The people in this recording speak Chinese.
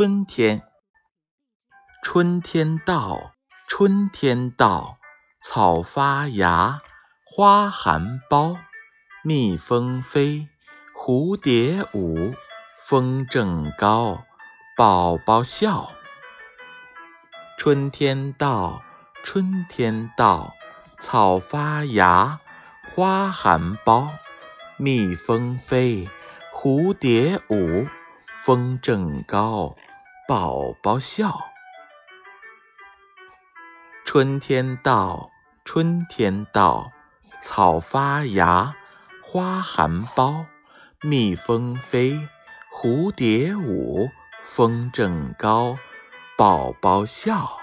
春天，春天到，春天到，草发芽，花含苞，蜜蜂飞，蝴蝶舞，风正高，宝宝笑。春天到，春天到，草发芽，花含苞，蜜蜂飞，蝴蝶舞。风正高，宝宝笑。春天到，春天到，草发芽，花含苞，蜜蜂飞，蝴蝶舞，风筝高，宝宝笑。